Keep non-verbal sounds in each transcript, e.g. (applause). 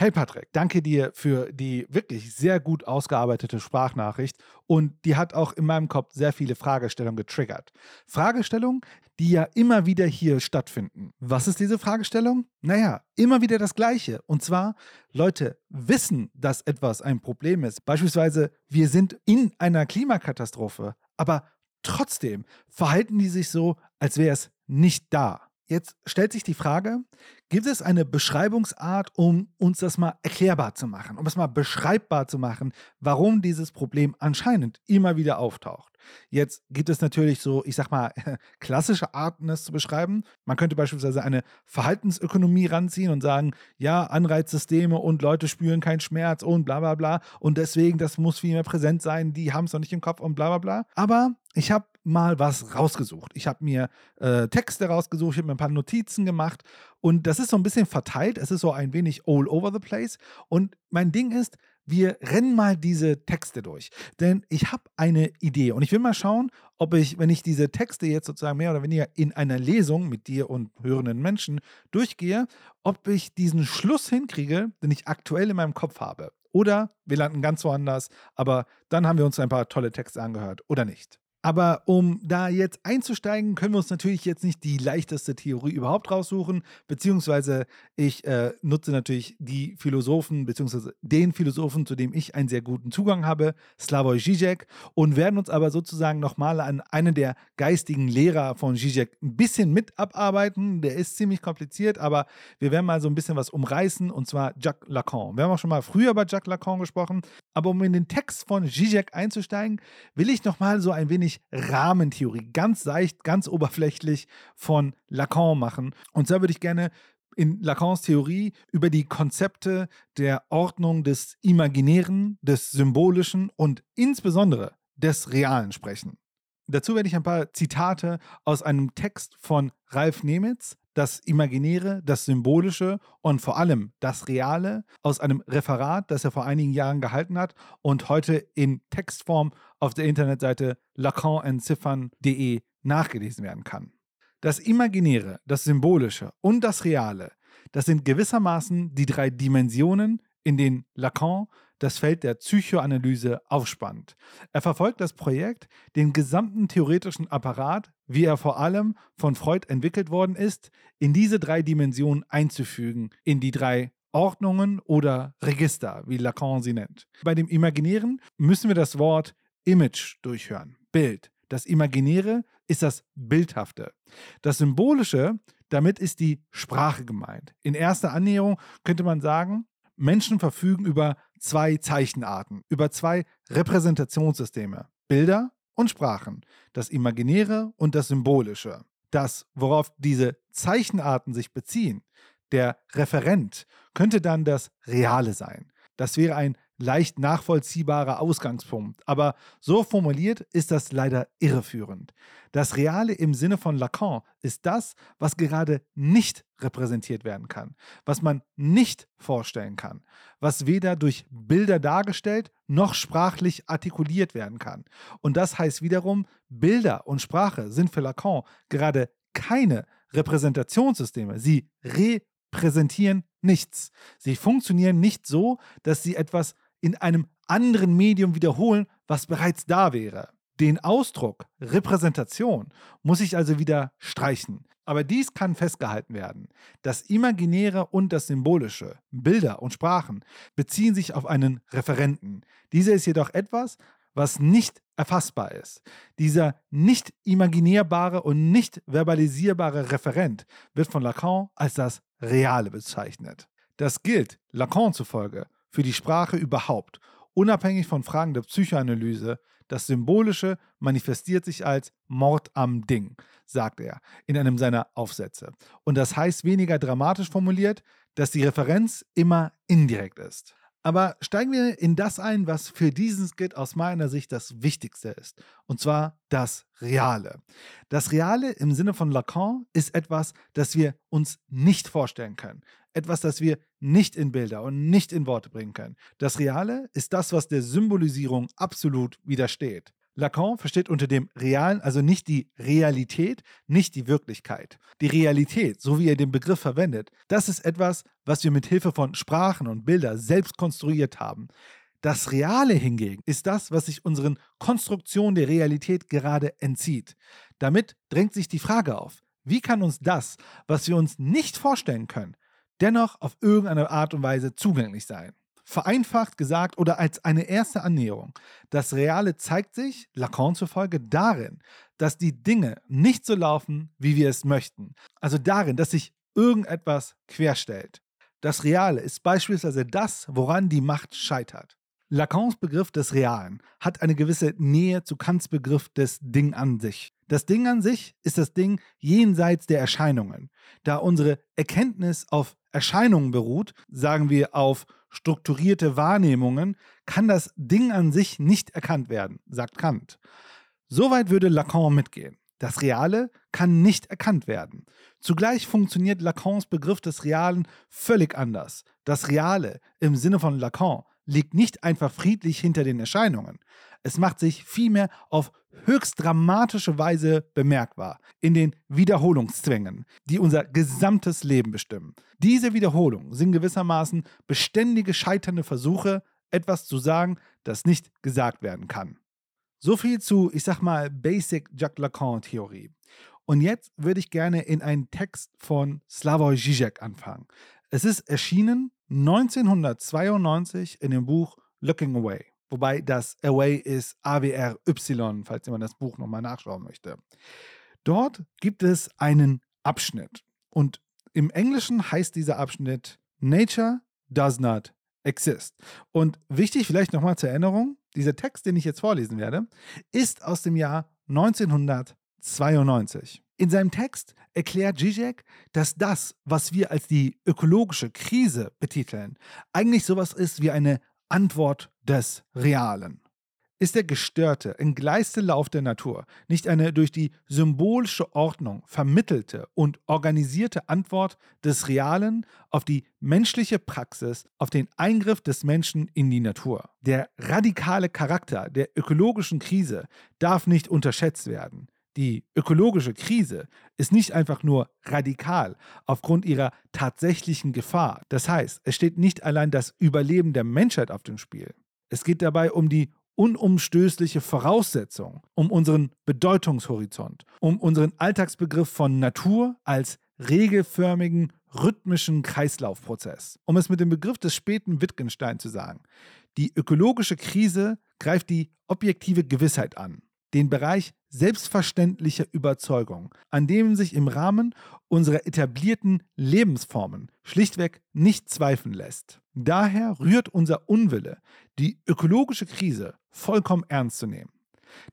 Hey Patrick, danke dir für die wirklich sehr gut ausgearbeitete Sprachnachricht und die hat auch in meinem Kopf sehr viele Fragestellungen getriggert. Fragestellungen, die ja immer wieder hier stattfinden. Was ist diese Fragestellung? Naja, immer wieder das Gleiche. Und zwar, Leute wissen, dass etwas ein Problem ist. Beispielsweise, wir sind in einer Klimakatastrophe, aber trotzdem verhalten die sich so, als wäre es nicht da. Jetzt stellt sich die Frage, gibt es eine Beschreibungsart, um uns das mal erklärbar zu machen, um es mal beschreibbar zu machen, warum dieses Problem anscheinend immer wieder auftaucht? Jetzt gibt es natürlich so, ich sag mal, (laughs) klassische Arten, es zu beschreiben. Man könnte beispielsweise eine Verhaltensökonomie ranziehen und sagen, ja, Anreizsysteme und Leute spüren keinen Schmerz und bla bla bla. Und deswegen, das muss viel mehr präsent sein, die haben es noch nicht im Kopf und bla bla bla. Aber ich habe mal was rausgesucht. Ich habe mir äh, Texte rausgesucht, ich habe mir ein paar Notizen gemacht und das ist so ein bisschen verteilt. Es ist so ein wenig all over the place. Und mein Ding ist, wir rennen mal diese Texte durch. Denn ich habe eine Idee und ich will mal schauen, ob ich, wenn ich diese Texte jetzt sozusagen mehr oder weniger in einer Lesung mit dir und hörenden Menschen durchgehe, ob ich diesen Schluss hinkriege, den ich aktuell in meinem Kopf habe. Oder wir landen ganz woanders, aber dann haben wir uns ein paar tolle Texte angehört oder nicht. Aber um da jetzt einzusteigen, können wir uns natürlich jetzt nicht die leichteste Theorie überhaupt raussuchen, beziehungsweise ich äh, nutze natürlich die Philosophen, beziehungsweise den Philosophen, zu dem ich einen sehr guten Zugang habe, Slavoj Žižek, und werden uns aber sozusagen nochmal an einen der geistigen Lehrer von Žižek ein bisschen mit abarbeiten. Der ist ziemlich kompliziert, aber wir werden mal so ein bisschen was umreißen, und zwar Jacques Lacan. Wir haben auch schon mal früher über Jacques Lacan gesprochen, aber um in den Text von Žižek einzusteigen, will ich nochmal so ein wenig wenig Rahmentheorie, ganz seicht, ganz oberflächlich von Lacan machen. Und zwar würde ich gerne in Lacans Theorie über die Konzepte der Ordnung des Imaginären, des Symbolischen und insbesondere des Realen sprechen. Dazu werde ich ein paar Zitate aus einem Text von Ralf Nemitz, das Imaginäre, das Symbolische und vor allem das Reale aus einem Referat, das er vor einigen Jahren gehalten hat und heute in Textform auf der Internetseite lacanentziffern.de nachgelesen werden kann. Das Imaginäre, das Symbolische und das Reale, das sind gewissermaßen die drei Dimensionen, in denen Lacan das Feld der Psychoanalyse aufspannt. Er verfolgt das Projekt, den gesamten theoretischen Apparat, wie er vor allem von Freud entwickelt worden ist, in diese drei Dimensionen einzufügen, in die drei Ordnungen oder Register, wie Lacan sie nennt. Bei dem Imaginären müssen wir das Wort Image durchhören, Bild. Das Imaginäre ist das Bildhafte. Das Symbolische, damit ist die Sprache gemeint. In erster Annäherung könnte man sagen, Menschen verfügen über zwei Zeichenarten, über zwei Repräsentationssysteme, Bilder und Sprachen, das Imaginäre und das Symbolische. Das, worauf diese Zeichenarten sich beziehen, der Referent, könnte dann das Reale sein. Das wäre ein leicht nachvollziehbarer Ausgangspunkt. Aber so formuliert ist das leider irreführend. Das Reale im Sinne von Lacan ist das, was gerade nicht repräsentiert werden kann, was man nicht vorstellen kann, was weder durch Bilder dargestellt noch sprachlich artikuliert werden kann. Und das heißt wiederum, Bilder und Sprache sind für Lacan gerade keine Repräsentationssysteme. Sie repräsentieren nichts. Sie funktionieren nicht so, dass sie etwas in einem anderen Medium wiederholen, was bereits da wäre. Den Ausdruck Repräsentation muss ich also wieder streichen. Aber dies kann festgehalten werden. Das Imaginäre und das Symbolische, Bilder und Sprachen, beziehen sich auf einen Referenten. Dieser ist jedoch etwas, was nicht erfassbar ist. Dieser nicht imaginierbare und nicht verbalisierbare Referent wird von Lacan als das Reale bezeichnet. Das gilt, Lacan zufolge, für die Sprache überhaupt, unabhängig von Fragen der Psychoanalyse. Das Symbolische manifestiert sich als Mord am Ding, sagt er in einem seiner Aufsätze. Und das heißt weniger dramatisch formuliert, dass die Referenz immer indirekt ist. Aber steigen wir in das ein, was für diesen Skit aus meiner Sicht das Wichtigste ist. Und zwar das Reale. Das Reale im Sinne von Lacan ist etwas, das wir uns nicht vorstellen können. Etwas, das wir nicht in Bilder und nicht in Worte bringen können. Das Reale ist das, was der Symbolisierung absolut widersteht. Lacan versteht unter dem Realen also nicht die Realität, nicht die Wirklichkeit. Die Realität, so wie er den Begriff verwendet, das ist etwas, was wir mit Hilfe von Sprachen und Bildern selbst konstruiert haben. Das Reale hingegen ist das, was sich unseren Konstruktionen der Realität gerade entzieht. Damit drängt sich die Frage auf, wie kann uns das, was wir uns nicht vorstellen können, dennoch auf irgendeine Art und Weise zugänglich sein? Vereinfacht gesagt oder als eine erste Annäherung, das Reale zeigt sich, Lacan zufolge, darin, dass die Dinge nicht so laufen, wie wir es möchten. Also darin, dass sich irgendetwas querstellt. Das Reale ist beispielsweise das, woran die Macht scheitert. Lacans Begriff des Realen hat eine gewisse Nähe zu Kants Begriff des Ding an sich. Das Ding an sich ist das Ding jenseits der Erscheinungen. Da unsere Erkenntnis auf Erscheinungen beruht, sagen wir auf strukturierte Wahrnehmungen, kann das Ding an sich nicht erkannt werden, sagt Kant. Soweit würde Lacan mitgehen. Das Reale kann nicht erkannt werden. Zugleich funktioniert Lacans Begriff des Realen völlig anders. Das Reale im Sinne von Lacan liegt nicht einfach friedlich hinter den Erscheinungen. Es macht sich vielmehr auf höchst dramatische Weise bemerkbar in den Wiederholungszwängen, die unser gesamtes Leben bestimmen. Diese Wiederholungen sind gewissermaßen beständige scheiternde Versuche, etwas zu sagen, das nicht gesagt werden kann. So viel zu, ich sag mal, Basic Jacques Lacan-Theorie. Und jetzt würde ich gerne in einen Text von Slavoj Žižek anfangen. Es ist erschienen 1992 in dem Buch Looking Away. Wobei das Away ist AWRY, falls jemand das Buch nochmal nachschauen möchte. Dort gibt es einen Abschnitt. Und im Englischen heißt dieser Abschnitt Nature does not exist. Und wichtig, vielleicht nochmal zur Erinnerung, dieser Text, den ich jetzt vorlesen werde, ist aus dem Jahr 1992. In seinem Text erklärt Zizek, dass das, was wir als die ökologische Krise betiteln, eigentlich sowas ist wie eine Antwort des Realen. Ist der gestörte, entgleiste Lauf der Natur nicht eine durch die symbolische Ordnung vermittelte und organisierte Antwort des Realen auf die menschliche Praxis, auf den Eingriff des Menschen in die Natur? Der radikale Charakter der ökologischen Krise darf nicht unterschätzt werden. Die ökologische Krise ist nicht einfach nur radikal aufgrund ihrer tatsächlichen Gefahr. Das heißt, es steht nicht allein das Überleben der Menschheit auf dem Spiel. Es geht dabei um die unumstößliche Voraussetzung, um unseren Bedeutungshorizont, um unseren Alltagsbegriff von Natur als regelförmigen, rhythmischen Kreislaufprozess. Um es mit dem Begriff des späten Wittgenstein zu sagen, die ökologische Krise greift die objektive Gewissheit an den Bereich selbstverständlicher Überzeugung, an dem sich im Rahmen unserer etablierten Lebensformen schlichtweg nicht zweifeln lässt. Daher rührt unser Unwille, die ökologische Krise vollkommen ernst zu nehmen.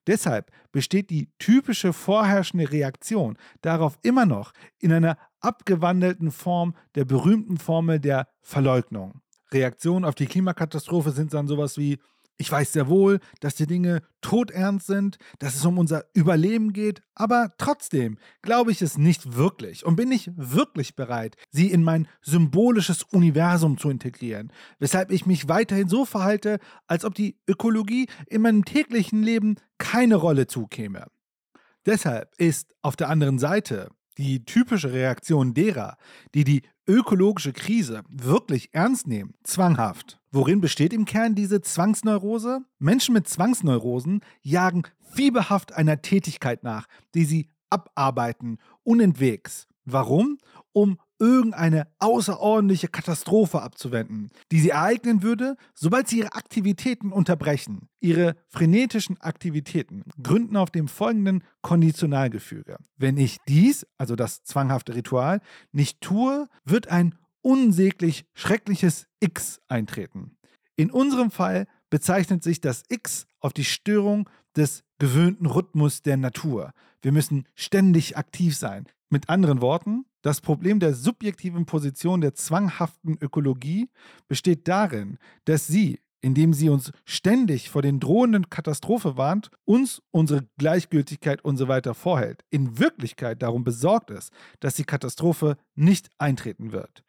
Deshalb besteht die typische vorherrschende Reaktion darauf immer noch in einer abgewandelten Form der berühmten Formel der Verleugnung. Reaktionen auf die Klimakatastrophe sind dann sowas wie ich weiß sehr wohl, dass die Dinge todernst sind, dass es um unser Überleben geht, aber trotzdem glaube ich es nicht wirklich und bin nicht wirklich bereit, sie in mein symbolisches Universum zu integrieren, weshalb ich mich weiterhin so verhalte, als ob die Ökologie in meinem täglichen Leben keine Rolle zukäme. Deshalb ist auf der anderen Seite die typische Reaktion derer, die die ökologische Krise wirklich ernst nehmen, zwanghaft. Worin besteht im Kern diese Zwangsneurose? Menschen mit Zwangsneurosen jagen fieberhaft einer Tätigkeit nach, die sie abarbeiten, unentwegs. Warum? Um irgendeine außerordentliche Katastrophe abzuwenden, die sie ereignen würde, sobald sie ihre Aktivitäten unterbrechen. Ihre frenetischen Aktivitäten gründen auf dem folgenden Konditionalgefüge. Wenn ich dies, also das zwanghafte Ritual, nicht tue, wird ein unsäglich schreckliches X eintreten. In unserem Fall bezeichnet sich das X auf die Störung des gewöhnten Rhythmus der Natur. Wir müssen ständig aktiv sein. Mit anderen Worten, das Problem der subjektiven Position der zwanghaften Ökologie besteht darin, dass sie, indem sie uns ständig vor den drohenden Katastrophe warnt, uns unsere Gleichgültigkeit und so vorhält, in Wirklichkeit darum besorgt ist, dass die Katastrophe nicht eintreten wird.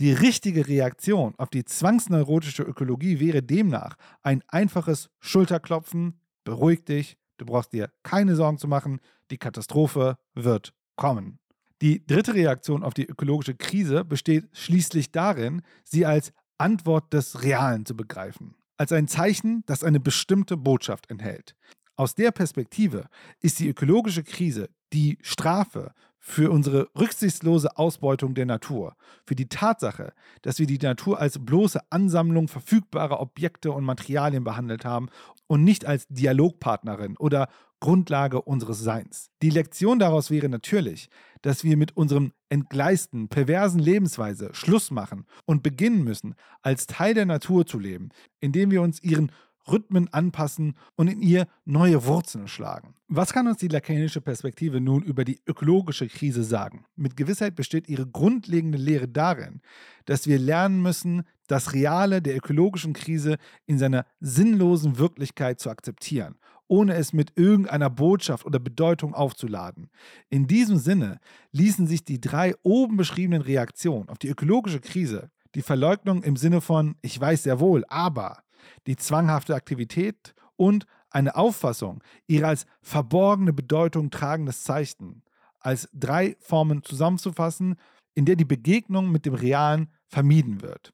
Die richtige Reaktion auf die zwangsneurotische Ökologie wäre demnach ein einfaches Schulterklopfen, beruhig dich, Du brauchst dir keine Sorgen zu machen, die Katastrophe wird kommen. Die dritte Reaktion auf die ökologische Krise besteht schließlich darin, sie als Antwort des Realen zu begreifen, als ein Zeichen, das eine bestimmte Botschaft enthält. Aus der Perspektive ist die ökologische Krise die Strafe für unsere rücksichtslose Ausbeutung der Natur, für die Tatsache, dass wir die Natur als bloße Ansammlung verfügbarer Objekte und Materialien behandelt haben und nicht als Dialogpartnerin oder Grundlage unseres Seins. Die Lektion daraus wäre natürlich, dass wir mit unserem entgleisten, perversen Lebensweise Schluss machen und beginnen müssen, als Teil der Natur zu leben, indem wir uns ihren Rhythmen anpassen und in ihr neue Wurzeln schlagen. Was kann uns die lakanische Perspektive nun über die ökologische Krise sagen? Mit Gewissheit besteht ihre grundlegende Lehre darin, dass wir lernen müssen, das Reale der ökologischen Krise in seiner sinnlosen Wirklichkeit zu akzeptieren, ohne es mit irgendeiner Botschaft oder Bedeutung aufzuladen. In diesem Sinne ließen sich die drei oben beschriebenen Reaktionen auf die ökologische Krise, die Verleugnung im Sinne von ich weiß sehr wohl, aber die zwanghafte Aktivität und eine Auffassung ihrer als verborgene Bedeutung tragendes Zeichen als drei Formen zusammenzufassen, in der die Begegnung mit dem Realen vermieden wird.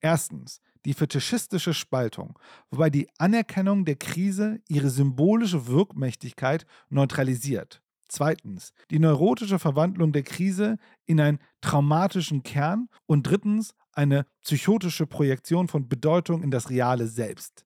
Erstens die fetischistische Spaltung, wobei die Anerkennung der Krise ihre symbolische Wirkmächtigkeit neutralisiert. Zweitens die neurotische Verwandlung der Krise in einen traumatischen Kern. Und drittens eine psychotische Projektion von Bedeutung in das Reale selbst.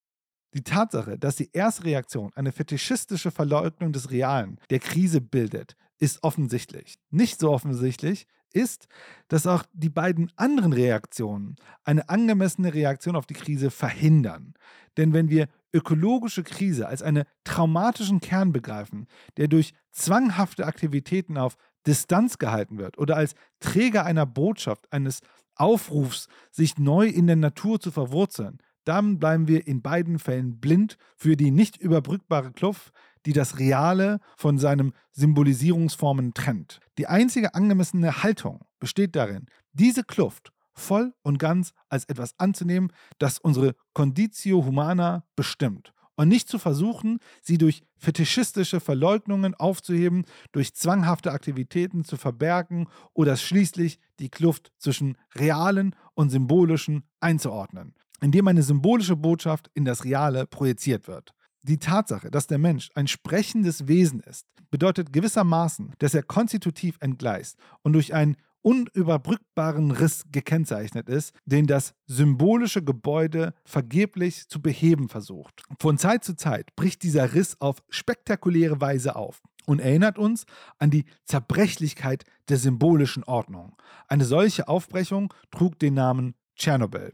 Die Tatsache, dass die erste Reaktion eine fetischistische Verleugnung des Realen, der Krise bildet, ist offensichtlich. Nicht so offensichtlich ist, dass auch die beiden anderen Reaktionen eine angemessene Reaktion auf die Krise verhindern. Denn wenn wir ökologische Krise als einen traumatischen Kern begreifen, der durch zwanghafte Aktivitäten auf Distanz gehalten wird oder als Träger einer Botschaft, eines Aufrufs, sich neu in der Natur zu verwurzeln, dann bleiben wir in beiden Fällen blind für die nicht überbrückbare Kluft, die das Reale von seinen Symbolisierungsformen trennt. Die einzige angemessene Haltung besteht darin, diese Kluft voll und ganz als etwas anzunehmen, das unsere Conditio Humana bestimmt und nicht zu versuchen, sie durch fetischistische Verleugnungen aufzuheben, durch zwanghafte Aktivitäten zu verbergen oder schließlich die Kluft zwischen realen und symbolischen einzuordnen, indem eine symbolische Botschaft in das Reale projiziert wird. Die Tatsache, dass der Mensch ein sprechendes Wesen ist, bedeutet gewissermaßen, dass er konstitutiv entgleist und durch einen unüberbrückbaren Riss gekennzeichnet ist, den das symbolische Gebäude vergeblich zu beheben versucht. Von Zeit zu Zeit bricht dieser Riss auf spektakuläre Weise auf und erinnert uns an die Zerbrechlichkeit der symbolischen Ordnung. Eine solche Aufbrechung trug den Namen Tschernobyl.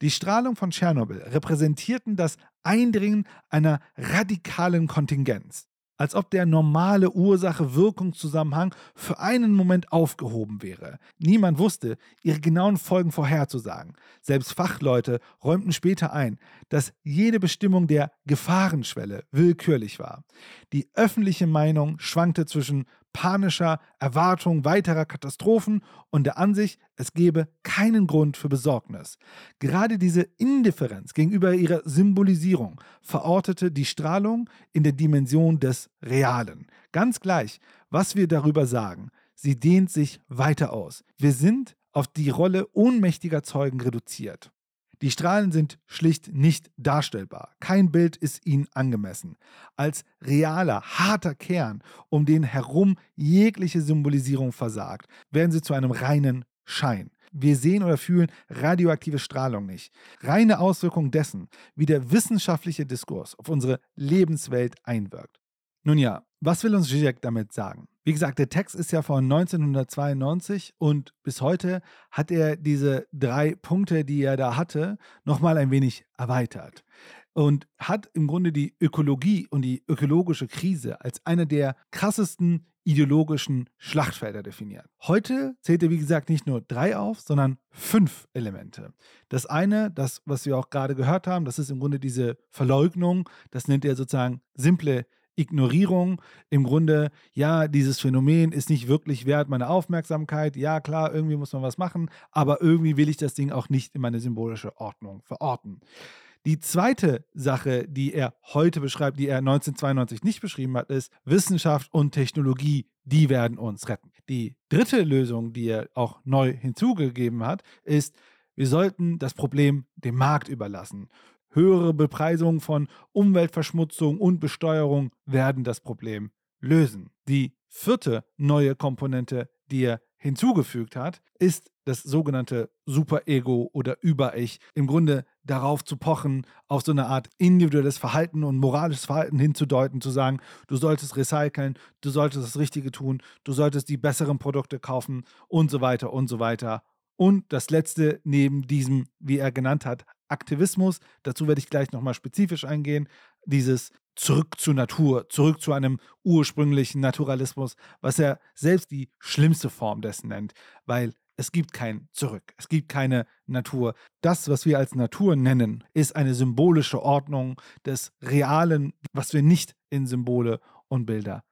Die Strahlung von Tschernobyl repräsentierten das Eindringen einer radikalen Kontingenz als ob der normale Ursache-Wirkungszusammenhang für einen Moment aufgehoben wäre. Niemand wusste, ihre genauen Folgen vorherzusagen. Selbst Fachleute räumten später ein, dass jede Bestimmung der Gefahrenschwelle willkürlich war. Die öffentliche Meinung schwankte zwischen panischer Erwartung weiterer Katastrophen und der Ansicht, es gebe keinen Grund für Besorgnis. Gerade diese Indifferenz gegenüber ihrer Symbolisierung verortete die Strahlung in der Dimension des Realen. Ganz gleich, was wir darüber sagen, sie dehnt sich weiter aus. Wir sind auf die Rolle ohnmächtiger Zeugen reduziert. Die Strahlen sind schlicht nicht darstellbar. Kein Bild ist ihnen angemessen. Als realer, harter Kern, um den herum jegliche Symbolisierung versagt, werden sie zu einem reinen Schein. Wir sehen oder fühlen radioaktive Strahlung nicht. Reine Auswirkung dessen, wie der wissenschaftliche Diskurs auf unsere Lebenswelt einwirkt. Nun ja, was will uns Zizek damit sagen? Wie gesagt, der Text ist ja von 1992 und bis heute hat er diese drei Punkte, die er da hatte, nochmal ein wenig erweitert und hat im Grunde die Ökologie und die ökologische Krise als eine der krassesten ideologischen Schlachtfelder definiert. Heute zählt er, wie gesagt, nicht nur drei auf, sondern fünf Elemente. Das eine, das, was wir auch gerade gehört haben, das ist im Grunde diese Verleugnung, das nennt er sozusagen simple Ignorierung. Im Grunde, ja, dieses Phänomen ist nicht wirklich wert meiner Aufmerksamkeit. Ja, klar, irgendwie muss man was machen, aber irgendwie will ich das Ding auch nicht in meine symbolische Ordnung verorten. Die zweite Sache, die er heute beschreibt, die er 1992 nicht beschrieben hat, ist Wissenschaft und Technologie, die werden uns retten. Die dritte Lösung, die er auch neu hinzugegeben hat, ist, wir sollten das Problem dem Markt überlassen. Höhere Bepreisung von Umweltverschmutzung und Besteuerung werden das Problem lösen. Die vierte neue Komponente, die er hinzugefügt hat, ist das sogenannte Superego oder Über-Ich. Im Grunde darauf zu pochen, auf so eine Art individuelles Verhalten und moralisches Verhalten hinzudeuten, zu sagen, du solltest recyceln, du solltest das Richtige tun, du solltest die besseren Produkte kaufen und so weiter und so weiter. Und das letzte neben diesem, wie er genannt hat, Aktivismus, dazu werde ich gleich nochmal spezifisch eingehen, dieses zurück zur Natur, zurück zu einem ursprünglichen Naturalismus, was er selbst die schlimmste Form dessen nennt, weil es gibt kein Zurück, es gibt keine Natur. Das, was wir als Natur nennen, ist eine symbolische Ordnung des Realen, was wir nicht in Symbole und Bilder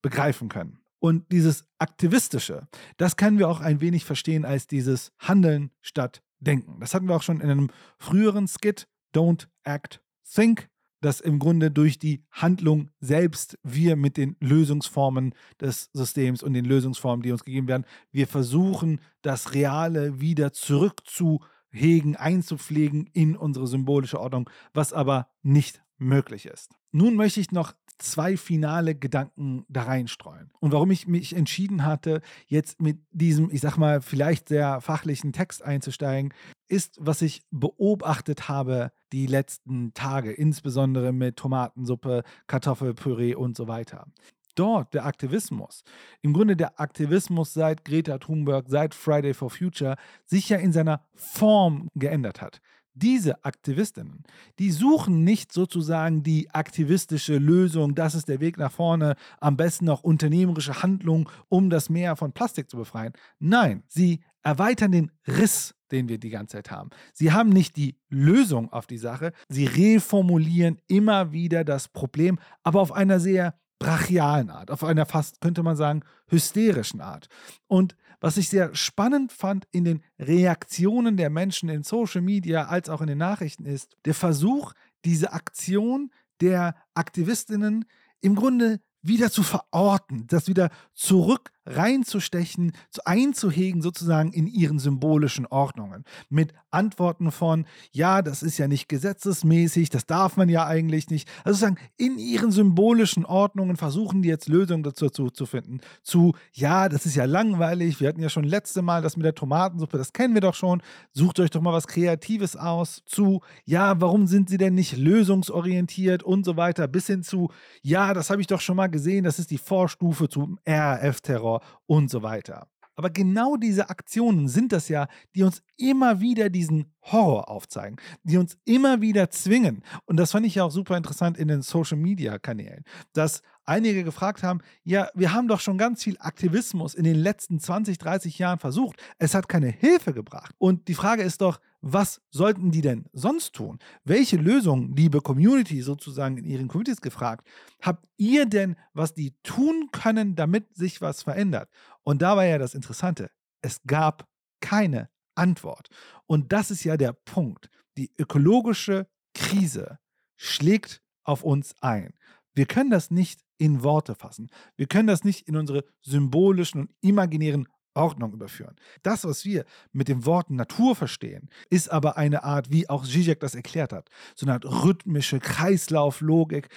begreifen können. Und dieses Aktivistische, das können wir auch ein wenig verstehen als dieses Handeln statt Denken. Das hatten wir auch schon in einem früheren Skit, Don't Act, Think, dass im Grunde durch die Handlung selbst wir mit den Lösungsformen des Systems und den Lösungsformen, die uns gegeben werden, wir versuchen, das Reale wieder zurückzuhegen, einzupflegen in unsere symbolische Ordnung, was aber nicht möglich ist. Nun möchte ich noch zwei finale Gedanken da reinstreuen. Und warum ich mich entschieden hatte, jetzt mit diesem, ich sag mal, vielleicht sehr fachlichen Text einzusteigen, ist, was ich beobachtet habe die letzten Tage, insbesondere mit Tomatensuppe, Kartoffelpüree und so weiter dort der Aktivismus, im Grunde der Aktivismus seit Greta Thunberg, seit Friday for Future, sich ja in seiner Form geändert hat diese Aktivistinnen, die suchen nicht sozusagen die aktivistische Lösung, das ist der Weg nach vorne, am besten noch unternehmerische Handlung, um das Meer von Plastik zu befreien. Nein, sie erweitern den Riss, den wir die ganze Zeit haben. Sie haben nicht die Lösung auf die Sache, sie reformulieren immer wieder das Problem, aber auf einer sehr brachialen Art, auf einer fast, könnte man sagen, hysterischen Art. Und was ich sehr spannend fand in den Reaktionen der Menschen in Social Media als auch in den Nachrichten ist der Versuch, diese Aktion der Aktivistinnen im Grunde wieder zu verorten, das wieder zurück reinzustechen, einzuhegen sozusagen in ihren symbolischen Ordnungen. Mit Antworten von, ja, das ist ja nicht gesetzesmäßig, das darf man ja eigentlich nicht. Also sozusagen in ihren symbolischen Ordnungen versuchen die jetzt Lösungen dazu zu finden. Zu, ja, das ist ja langweilig, wir hatten ja schon letzte Mal das mit der Tomatensuppe, das kennen wir doch schon, sucht euch doch mal was Kreatives aus. Zu, ja, warum sind sie denn nicht lösungsorientiert und so weiter, bis hin zu, ja, das habe ich doch schon mal gesehen, das ist die Vorstufe zum RAF-Terror Terror und so weiter. Aber genau diese Aktionen sind das ja, die uns immer wieder diesen Horror aufzeigen, die uns immer wieder zwingen. Und das fand ich ja auch super interessant in den Social-Media-Kanälen, dass einige gefragt haben, ja, wir haben doch schon ganz viel Aktivismus in den letzten 20, 30 Jahren versucht. Es hat keine Hilfe gebracht. Und die Frage ist doch, was sollten die denn sonst tun? Welche Lösungen, liebe Community sozusagen in ihren Communities gefragt, habt ihr denn, was die tun können, damit sich was verändert? Und da war ja das Interessante, es gab keine Antwort. Und das ist ja der Punkt. Die ökologische Krise schlägt auf uns ein. Wir können das nicht in Worte fassen. Wir können das nicht in unsere symbolischen und imaginären Ordnung überführen. Das, was wir mit dem Wort Natur verstehen, ist aber eine Art, wie auch Zizek das erklärt hat, so eine Art rhythmische Kreislauflogik.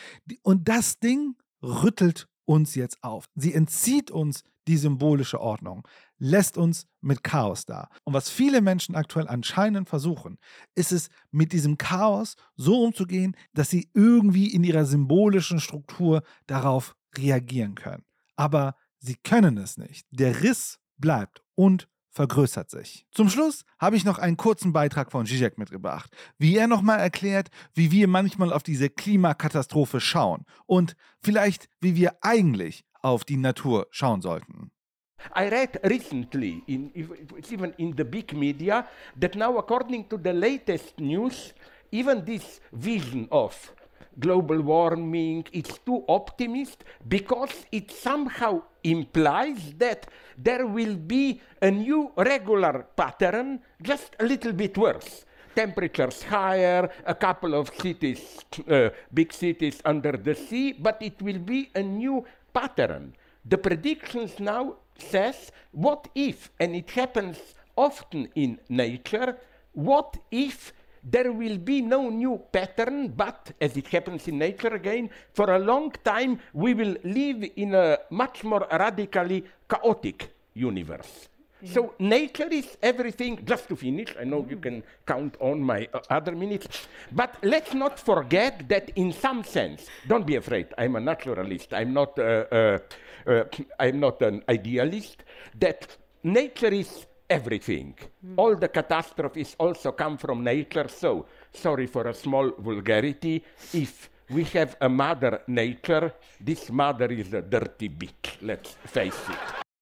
Und das Ding rüttelt uns jetzt auf. Sie entzieht uns die symbolische Ordnung, lässt uns mit Chaos da. Und was viele Menschen aktuell anscheinend versuchen, ist es, mit diesem Chaos so umzugehen, dass sie irgendwie in ihrer symbolischen Struktur darauf reagieren können. Aber sie können es nicht. Der Riss bleibt und vergrößert sich. Zum Schluss habe ich noch einen kurzen Beitrag von Zizek mitgebracht, wie er nochmal erklärt, wie wir manchmal auf diese Klimakatastrophe schauen und vielleicht, wie wir eigentlich auf die Natur schauen sollten. I read recently, in, even in the big media, that now, according to the latest news, even this vision of global warming is too optimist because it somehow implies that there will be a new regular pattern, just a little bit worse. temperatures higher, a couple of cities, uh, big cities under the sea, but it will be a new pattern. The predictions now says, what if, and it happens often in nature, what if there will be no new pattern, but as it happens in nature again, for a long time we will live in a much more radically chaotic universe. So nature is everything. Just to finish, I know you can count on my uh, other minutes, but let's not forget that in some sense, don't be afraid. I'm a naturalist. I'm not. Uh, uh, uh, I'm not an idealist. That nature is everything. All the catastrophes also come from nature. So sorry for a small vulgarity. If we have a mother nature, this mother is a dirty bitch. Let's face it.